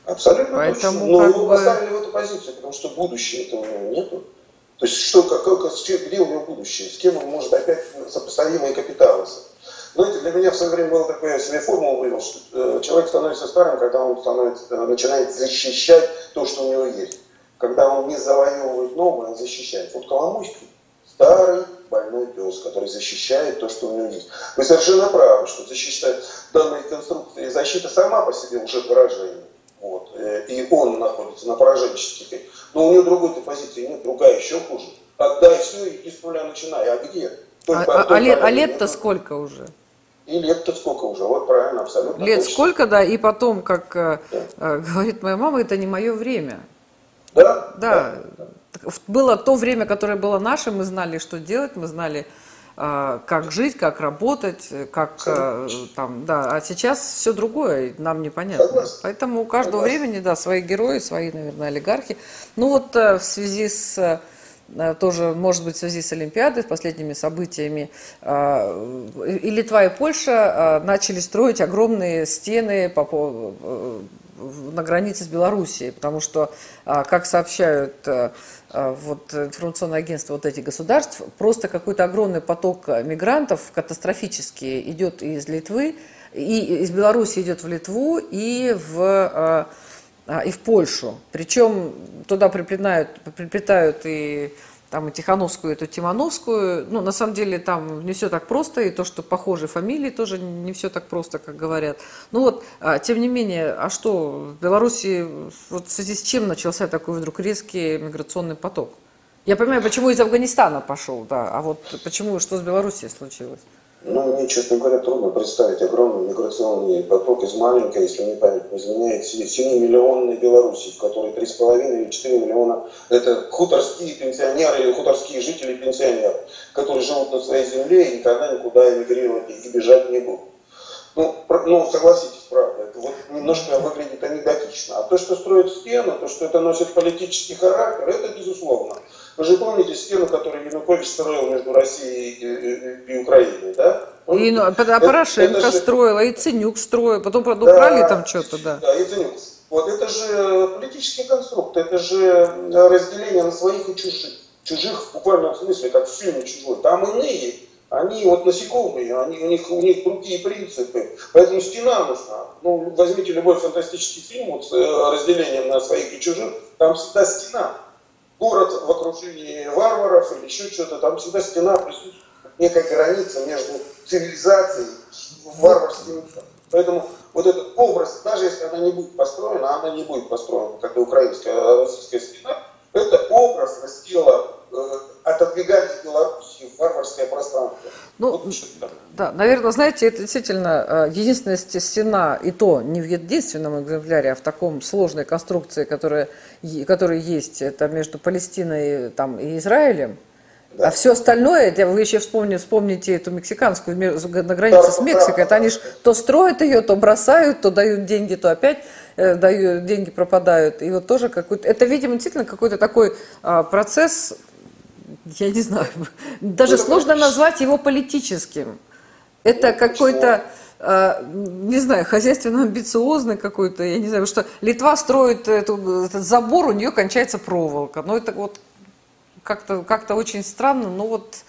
Абсолютно Поэтому точно. Но его бы... поставили в эту позицию, потому что будущего этого нету. То есть что, как, как, где у него будущее, с кем он может опять сопоставимые капиталы. Знаете, для меня в свое время было такое, я себе формулу вывел, что э, человек становится старым, когда он становится, э, начинает защищать то, что у него есть. Когда он не завоевывает новое, он защищает. Вот Коломойский старый больной пес, который защищает то, что у него есть. Вы совершенно правы, что защищать данные конструкции, защита сама по себе уже поражение. Вот. Э, и он находится на пораженческих. Но у него другой-то позиции нет, другая еще хуже. Отдай все и с нуля начинай. А где? Только, а, а, а, лет, а лет-то сколько уже? И лет-то сколько уже, вот правильно, абсолютно. Лет точно. сколько, да, и потом, как э, да. э, говорит моя мама, это не мое время. Да? Да. да. Было то время, которое было наше, мы знали, что делать, мы знали, а, как жить, как работать, как э, там, да. А сейчас все другое, нам непонятно. Согласен. Поэтому у каждого Согласен. времени, да, свои герои, свои, наверное, олигархи. Ну вот э, в связи с э, тоже, может быть, в связи с Олимпиадой, с последними событиями, и Литва, и Польша начали строить огромные стены по, на границе с Белоруссией, потому что, как сообщают вот информационное агентство вот этих государств, просто какой-то огромный поток мигрантов катастрофически идет из Литвы, и из Беларуси идет в Литву и в, и в Польшу. Причем туда приплетают, приплетают и там и Тихановскую, и эту Тимановскую. Ну, на самом деле, там не все так просто, и то, что похожи фамилии, тоже не все так просто, как говорят. Ну вот, а, тем не менее, а что, в Беларуси, вот в связи с чем начался такой вдруг резкий миграционный поток? Я понимаю, почему из Афганистана пошел, да, а вот почему, что с Белоруссией случилось? Ну, мне, честно говоря, трудно представить огромный миграционный поток из маленькой, если мне память не изменяет, 7-миллионной Беларуси, в которой 3,5 или 4 миллиона – это хуторские пенсионеры или хуторские жители пенсионеры, которые живут на своей земле и никогда никуда эмигрировать и бежать не будут. Ну, ну, согласитесь, правда, это вот немножко выглядит анекдотично. А то, что строят стену, то, что это носит политический характер, это безусловно. Вы же помните стену, которую Янукович строил между Россией и, и, и Украиной, да? И, ну, а Порошенко это, это строил, и Ценюк строил, потом, правда, да, там что-то, да. Да, и Ценюк. Вот это же политический конструкт, это же разделение на своих и чужих. Чужих в буквальном смысле, как в фильме «Чужой». Там иные, они вот насекомые, они, у, них, у них другие принципы. Поэтому стена нужна. Ну, возьмите любой фантастический фильм вот, с э, разделением на своих и чужих, там всегда стена город в окружении варваров или еще что-то, там всегда стена присутствует, некая граница между цивилизацией и варварским. Поэтому вот этот образ, даже если она не будет построена, она не будет построена, как и украинская, а российская стена, это образ раздела э, отодвигания Беларуси в варварское пространство. Ну, вот, да, наверное, знаете, это действительно э, единственная стена, и то не в единственном экземпляре, а в таком сложной конструкции, которая, которая есть, это между Палестиной там, и Израилем. Да. А все остальное, это вы еще вспомните, вспомните эту мексиканскую на границе да, с Мексикой, да, это они же то строят ее, то бросают, то дают деньги, то опять э, дают, деньги пропадают. И вот тоже какой-то, это, видимо, действительно какой-то такой а, процесс, я не знаю, [LAUGHS] даже ну, сложно назвать его политическим. Это какой-то, э, не знаю, хозяйственно-амбициозный какой-то, я не знаю, что Литва строит эту, этот забор, у нее кончается проволока. Но это вот как-то как очень странно, но вот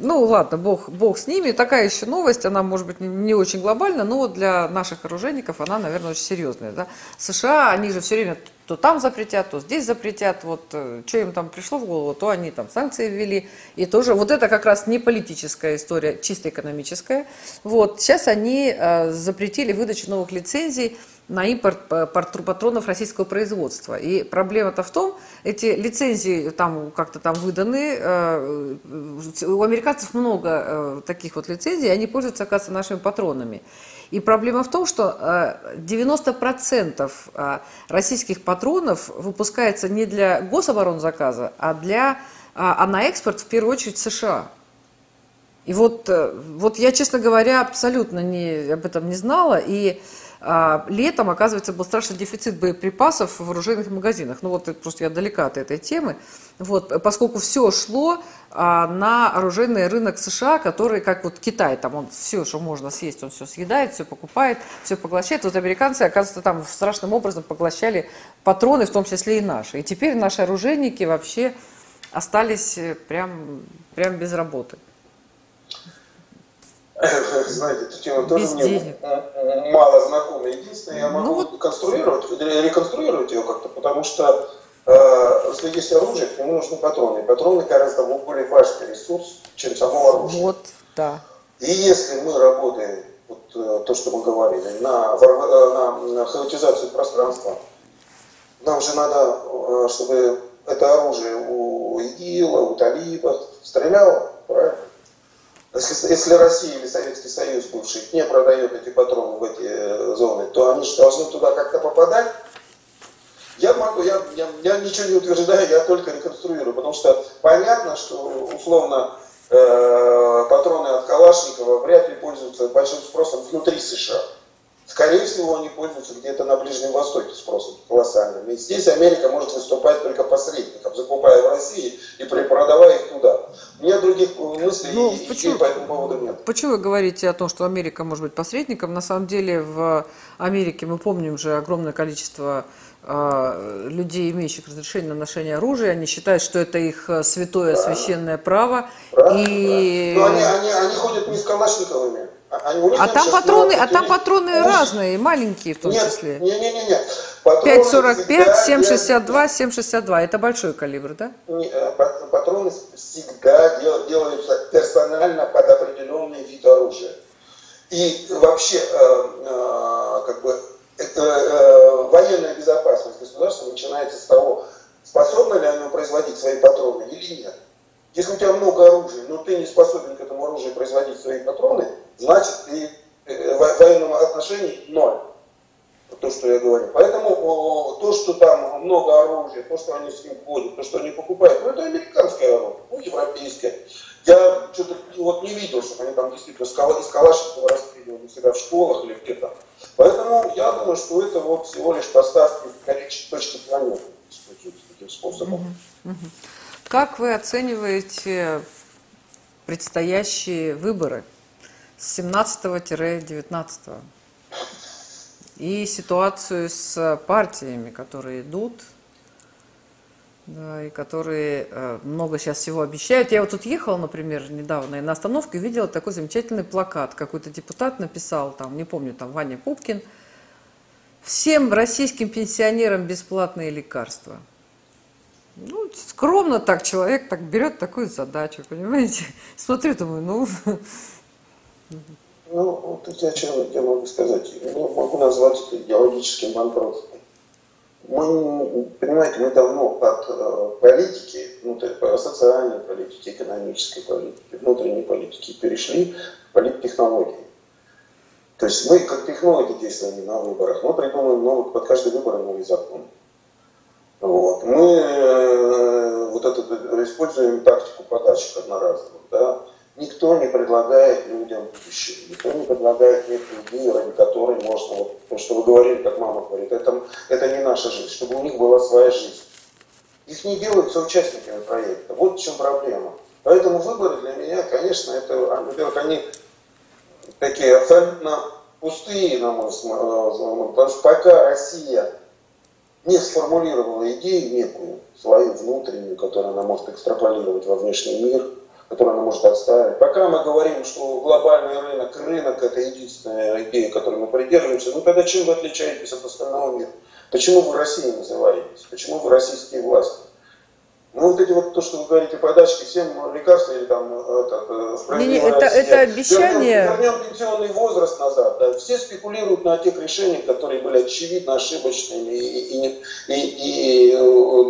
ну ладно, бог, бог с ними. Такая еще новость, она может быть не очень глобальна, но для наших оружейников она, наверное, очень серьезная. Да? США, они же все время то там запретят, то здесь запретят. Вот э, что им там пришло в голову, то они там санкции ввели. И тоже вот это как раз не политическая история, чисто экономическая. Вот сейчас они э, запретили выдачу новых лицензий на импорт патронов российского производства. И проблема-то в том, эти лицензии там как-то там выданы, э, у американцев много э, таких вот лицензий, они пользуются, оказывается, нашими патронами. И проблема в том, что 90% российских патронов выпускается не для гособоронзаказа, а, для, а на экспорт в первую очередь США. И вот, э, вот я, честно говоря, абсолютно не, об этом не знала. И а, летом, оказывается, был страшный дефицит боеприпасов в вооруженных магазинах. Ну вот просто я далека от этой темы. Вот, поскольку все шло а, на оружейный рынок США, который, как вот Китай, там он все, что можно съесть, он все съедает, все покупает, все поглощает. Вот американцы, оказывается, там страшным образом поглощали патроны, в том числе и наши. И теперь наши оружейники вообще остались э, прям, прям без работы. Знаете, эта тема тоже Без мне денег. мало знакома. Единственное, я могу ну, вот... конструировать, реконструировать ее как-то, потому что э, если есть оружие, к нему нужны патроны. Патроны гораздо более важный ресурс, чем само оружие. Вот, да. И если мы работаем, вот э, то, что мы говорили, на, на, на хаотизацию пространства, нам же надо, э, чтобы это оружие у ИГИЛа, у талибов стреляло, правильно? Если, Россия или Советский Союз бывший не продает эти патроны в эти э, зоны, то они же должны туда как-то попадать. Я могу, я, я, я ничего не утверждаю, я только реконструирую, потому что понятно, что условно э, патроны от Калашникова вряд ли пользуются большим спросом внутри США. Скорее всего, они пользуются где-то на Ближнем Востоке спросом колоссальным. И здесь Америка может выступать только посредником, закупая в России и продавая их туда. У меня других мыслей ну, и почему, по этому поводу нет. Почему вы говорите о том, что Америка может быть посредником? На самом деле в Америке мы помним же огромное количество э, людей, имеющих разрешение на ношение оружия. Они считают, что это их святое Правильно. священное право. Правильно, и... Но они, они, они ходят не с калашниковыми. Они, а там патроны, а там патроны разные, маленькие в том нет, числе. Нет, нет, нет, нет. 5,45, 7,62, 7,62. Это большой калибр, да? Э, патроны всегда делаются персонально под определенный вид оружия. И вообще, э, э, как бы, это военная безопасность государства начинается с того, способно ли оно производить свои патроны или нет. Если у тебя много оружия, но ты не способен к этому оружию производить свои патроны, значит и э, в военном отношении ноль. То, что я говорю. Поэтому то, что там много оружия, то, что они с ним ходят, то, что они покупают, ну это американское оружие, ну европейское. Я что-то вот не видел, чтобы они там действительно из Калашникова расстреливали себя в школах или где-то. Поэтому я думаю, что это вот всего лишь поставки в горячей точке планеты используются таким способом. Как вы оцениваете предстоящие выборы? с 17-19. И ситуацию с партиями, которые идут, да, и которые э, много сейчас всего обещают. Я вот тут ехала, например, недавно, и на остановке видела такой замечательный плакат. Какой-то депутат написал, там, не помню, там, Ваня Пупкин. Всем российским пенсионерам бесплатные лекарства. Ну, скромно так человек так берет такую задачу, понимаете? [LAUGHS] Смотрю, думаю, ну, ну, тут я, чем, я могу сказать, ну, могу назвать это идеологическим банкротством. Мы, понимаете, мы давно от э, политики, внутрь, социальной политики, экономической политики, внутренней политики перешли к политтехнологии. То есть мы как технологи действуем на выборах, мы придумываем новый, под каждый выбор новый закон. Мы э, вот это, используем тактику подачи одноразовых. Да? Никто не предлагает людям будущее, никто не предлагает некую идею, ради которой можно, вот, то, что вы говорили, как мама говорит, это, это не наша жизнь, чтобы у них была своя жизнь. Их не делают соучастниками проекта. Вот в чем проблема. Поэтому выборы для меня, конечно, это, во-первых, они такие абсолютно пустые, на мой взгляд, потому что пока Россия не сформулировала идею некую, свою внутреннюю, которую она может экстраполировать во внешний мир – которую она может отставить. Пока мы говорим, что глобальный рынок, рынок это единственная идея, которой мы придерживаемся, ну тогда чем вы отличаетесь от остального мира? Почему вы Россией называетесь? Почему вы российские власти? Ну, вот эти вот, то, что вы говорите, подачки всем лекарств или там, это, не, не, это, это обещание... Вернем, вернем пенсионный возраст назад, да. Все спекулируют на тех решениях, которые были очевидно ошибочными и, и, и, и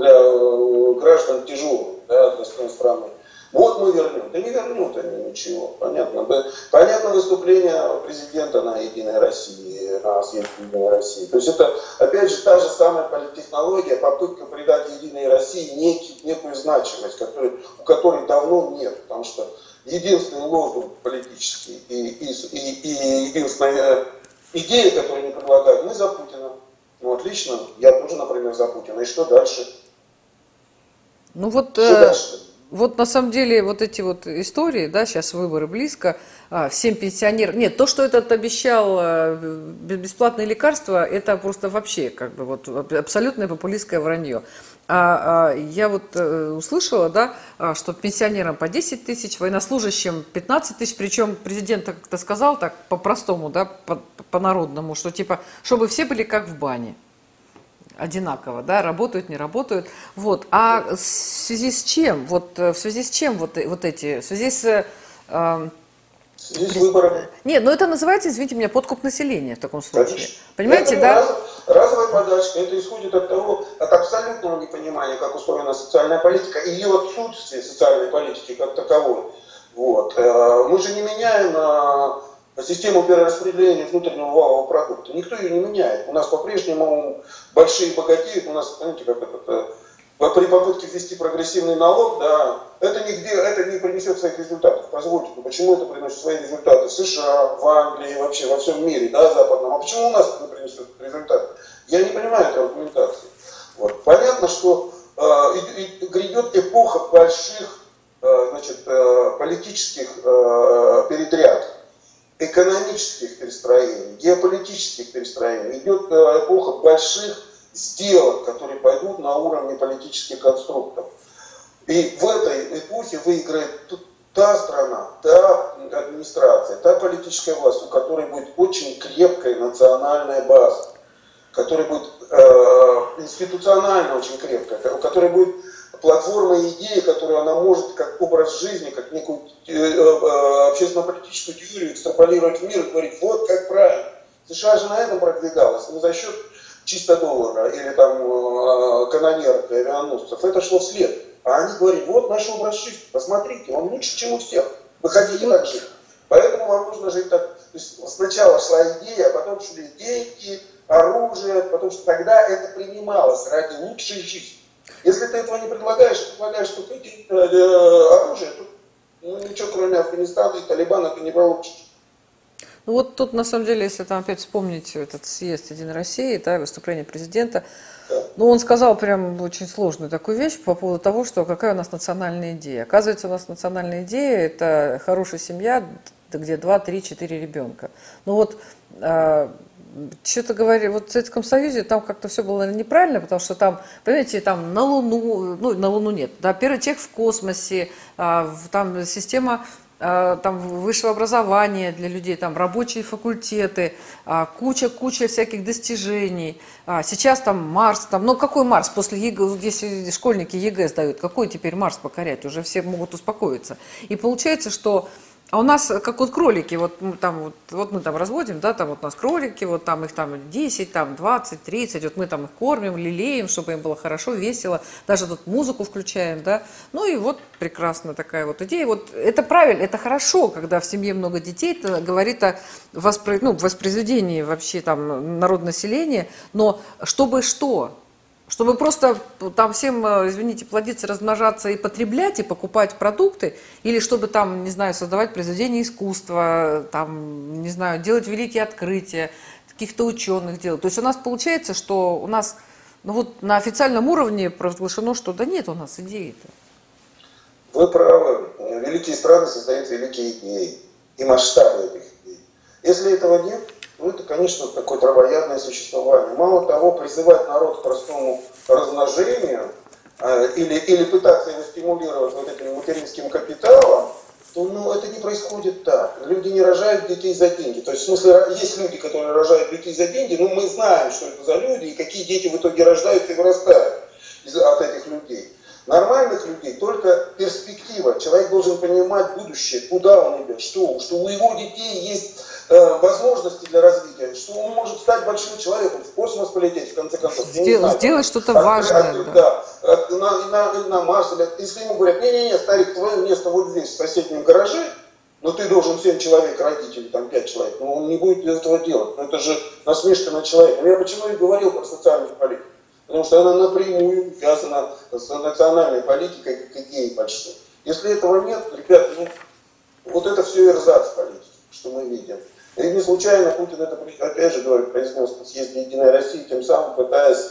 для граждан тяжелыми, да, для страны. Вот мы вернем. Да не вернут они ничего. Понятно. Понятно выступление президента на Единой России, на съезде Единой России. То есть это, опять же, та же самая политтехнология, попытка придать Единой России некий, некую значимость, который, у которой давно нет. Потому что единственный лозунг политический и, и, и, и единственная идея, которую они предлагают, мы за Путина. Ну, отлично, я тоже, например, за Путина. И что дальше? Ну вот... Что э... дальше? Вот на самом деле вот эти вот истории, да, сейчас выборы близко, а, всем пенсионерам... Нет, то, что этот обещал а, бесплатные лекарства, это просто вообще как бы вот абсолютное популистское вранье. А, а я вот а, услышала, да, а, что пенсионерам по 10 тысяч, военнослужащим 15 тысяч, причем президент как-то сказал так по-простому, да, по-народному, что типа, чтобы все были как в бане одинаково, да, работают, не работают. Вот. А в связи с чем? Вот э, в связи с чем вот, э, вот эти? В связи с... Э, выборы. Нет, но это называется, извините меня, подкуп населения в таком случае. Конечно. Понимаете, да? Раз, разовая подачка, это исходит от того, от абсолютного непонимания, как устроена социальная политика, и ее отсутствие социальной политики как таковой. Вот. Э, мы же не меняем систему перераспределения внутреннего валового продукта. Никто ее не меняет. У нас по-прежнему большие богатеют. У нас, знаете, как это, при попытке ввести прогрессивный налог, да, это нигде, это не принесет своих результатов. Позвольте, ну почему это приносит свои результаты в США, в Англии, вообще во всем мире, да, западном, а почему у нас это не принесет результаты? Я не понимаю этой аргументации. Вот. Понятно, что э, и, и грядет эпоха больших э, значит, э, политических э, передряд экономических перестроений, геополитических перестроений. Идет э, эпоха больших сделок, которые пойдут на уровне политических конструктов. И в этой эпохе выиграет та страна, та администрация, та политическая власть, у которой будет очень крепкая национальная база, которая будет э, институционально очень крепкая, у которой будет платформа и идеи, которую она может как образ жизни, как некую э, э, общественно-политическую теорию экстраполировать в мир и говорить, вот как правильно. США же на этом продвигалась, не за счет чисто доллара или там э, канонерок и авианосцев. Это шло вслед. А они говорят, вот наш образ жизни, посмотрите, он лучше, чем у всех. Вы хотите так жить. Поэтому вам нужно жить так. То есть сначала шла идея, а потом шли деньги, оружие, потому что тогда это принималось ради лучшей жизни. Если ты этого не предлагаешь, предлагаешь только э, оружие, то ну, ничего кроме Афганистана и Талибана ты не получишь. Ну вот тут на самом деле, если там опять вспомнить этот съезд Единой России, да, выступление президента, да. ну он сказал прям очень сложную такую вещь по поводу того, что какая у нас национальная идея. Оказывается, у нас национальная идея – это хорошая семья, где 2, 3, 4 ребенка. Ну вот а, что-то говорили, вот в Советском Союзе там как-то все было неправильно, потому что там, понимаете, там на Луну, ну, на Луну нет, да, первый человек в космосе, а, там система а, там высшего образования для людей, там рабочие факультеты, куча-куча всяких достижений. А, сейчас там Марс, там, ну какой Марс после ЕГЭ, если школьники ЕГЭ сдают, какой теперь Марс покорять, уже все могут успокоиться. И получается, что а у нас, как вот кролики, вот там, вот, вот мы там разводим, да, там вот у нас кролики, вот там их там 10, там 20, 30, вот мы там их кормим, лелеем, чтобы им было хорошо, весело, даже тут музыку включаем, да, ну и вот прекрасная такая вот идея, вот это правильно, это хорошо, когда в семье много детей, это говорит о воспро... ну, воспроизведении вообще там народонаселения, но чтобы что, чтобы просто там всем, э, извините, плодиться, размножаться и потреблять, и покупать продукты, или чтобы там, не знаю, создавать произведения искусства, там, не знаю, делать великие открытия, каких-то ученых делать. То есть у нас получается, что у нас ну вот на официальном уровне провозглашено, что да нет у нас идеи-то. Вы правы. Великие страны создают великие идеи и масштабы этих идей. Если этого нет, ну, это, конечно, такое травоядное существование. Мало того, призывать народ к простому размножению э, или, или пытаться его стимулировать вот этим материнским капиталом, то ну, это не происходит так. Люди не рожают детей за деньги. То есть, в смысле, есть люди, которые рожают детей за деньги, но мы знаем, что это за люди и какие дети в итоге рождаются и вырастают от этих людей. Нормальных людей только перспектива. Человек должен понимать будущее, куда он идет, что, что у его детей есть э, возможности для развития, что он может стать большим человеком, в космос полететь, в конце концов. Сдел, сделать что-то важное. От, да. да от, на, на, на Марс. Или, если ему говорят, не-не-не, старик, твое место вот здесь, в соседнем гараже, но ты должен 7 человек родить, или там 5 человек, но он не будет этого делать. Но это же насмешка на человека. Я почему и говорил про социальную политику потому что она напрямую связана с национальной политикой как идеей большой. Если этого нет, ребят, ну, вот это все эрзац политики, что мы видим. И не случайно Путин это, опять же говорю, произнес на съезде Единой России, тем самым пытаясь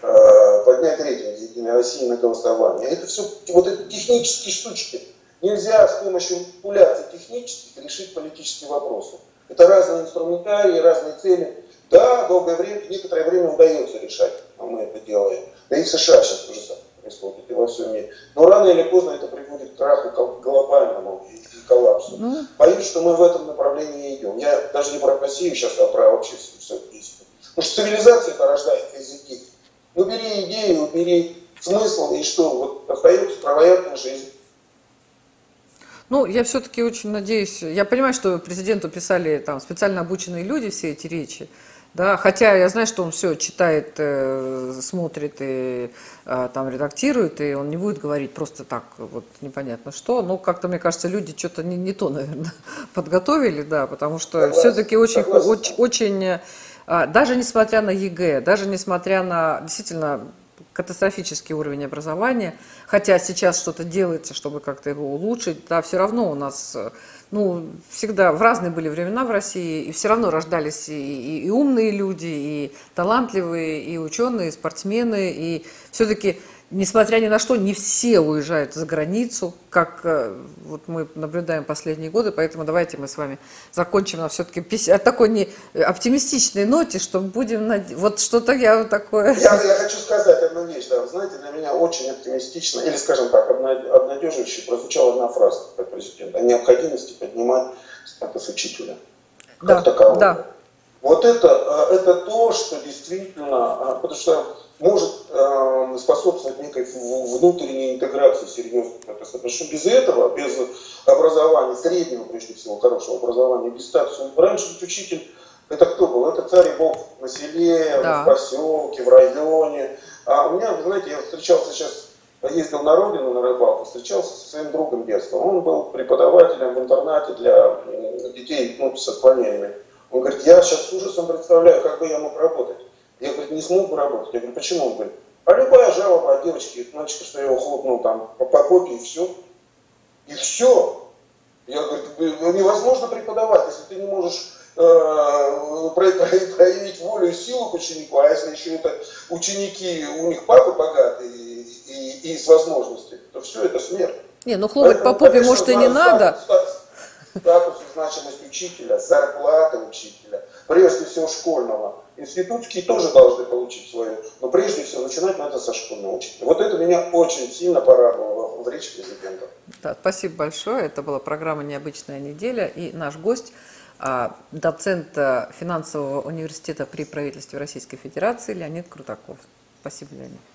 э, поднять рейтинг Единой России на голосование. Это все вот эти технические штучки. Нельзя с помощью манипуляций технических решить политические вопросы. Это разные инструментарии, разные цели. Да, долгое время, некоторое время удается решать а мы это делаем. Да и в США сейчас тоже самое происходит, и во всем мире. Но рано или поздно это приводит к краху глобальному и коллапсу. Ну. Боюсь, что мы в этом направлении идем. Я даже не про Россию сейчас, а про вообще все действие. Потому что цивилизация это из идей. Убери идею, убери смысл, и что? Вот остается травоядная жизнь. Ну, я все-таки очень надеюсь, я понимаю, что президенту писали там специально обученные люди все эти речи, да, хотя я знаю, что он все читает, э, смотрит и э, там редактирует, и он не будет говорить просто так, вот непонятно что. Но как-то, мне кажется, люди что-то не, не то, [LAUGHS] наверное, подготовили, да, потому что все-таки очень, очень, очень, э, даже несмотря на ЕГЭ, даже несмотря на действительно катастрофический уровень образования, хотя сейчас что-то делается, чтобы как-то его улучшить, да, все равно у нас э, ну, всегда в разные были времена в России, и все равно рождались и, и, и умные люди, и талантливые, и ученые, и спортсмены, и все-таки несмотря ни на что, не все уезжают за границу, как э, вот мы наблюдаем последние годы, поэтому давайте мы с вами закончим на все-таки такой не оптимистичной ноте, что будем над... вот что-то я такое. Я, я хочу сказать одну вещь, да, вы знаете, для меня очень оптимистично, или, скажем так, обнадеживающе прозвучала одна фраза от президента о необходимости поднимать статус учителя. Да, как такового. да. Вот это, э, это то, что действительно, э, потому что может э, способствовать некой внутренней интеграции серьезной Потому что без этого, без образования, среднего, прежде всего, хорошего образования, без статуса, раньше быть учитель, это кто был? Это царь и бог на селе, да. в поселке, в районе. А у меня, вы знаете, я встречался сейчас, ездил на родину на рыбалку, встречался со своим другом детства. Он был преподавателем в интернате для детей ну, с отклонениями. Он говорит, я сейчас с ужасом представляю, как бы я мог работать. Я, говорит, не смог бы работать. Я говорю, почему? Он говорит, а любая жалоба от девочки, мальчика, что я его хлопнул там по, по попе и все. И все. Я говорю, невозможно преподавать, если ты не можешь э, проявить волю и силу к ученику, а если еще это ученики, у них папы богатые и, и, и с возможностями, то все это смерть. Не, ну хлопать Поэтому, по попе, конечно, может, и не надо. Статус, статус и значимость учителя, зарплата учителя, прежде всего школьного, Институтские тоже должны получить свое, но прежде всего начинать надо со школьного учителя. Вот это меня очень сильно порадовало в речи президента. Да, спасибо большое. Это была программа «Необычная неделя». И наш гость, а, доцент а, финансового университета при правительстве Российской Федерации Леонид Крутаков. Спасибо, Леонид.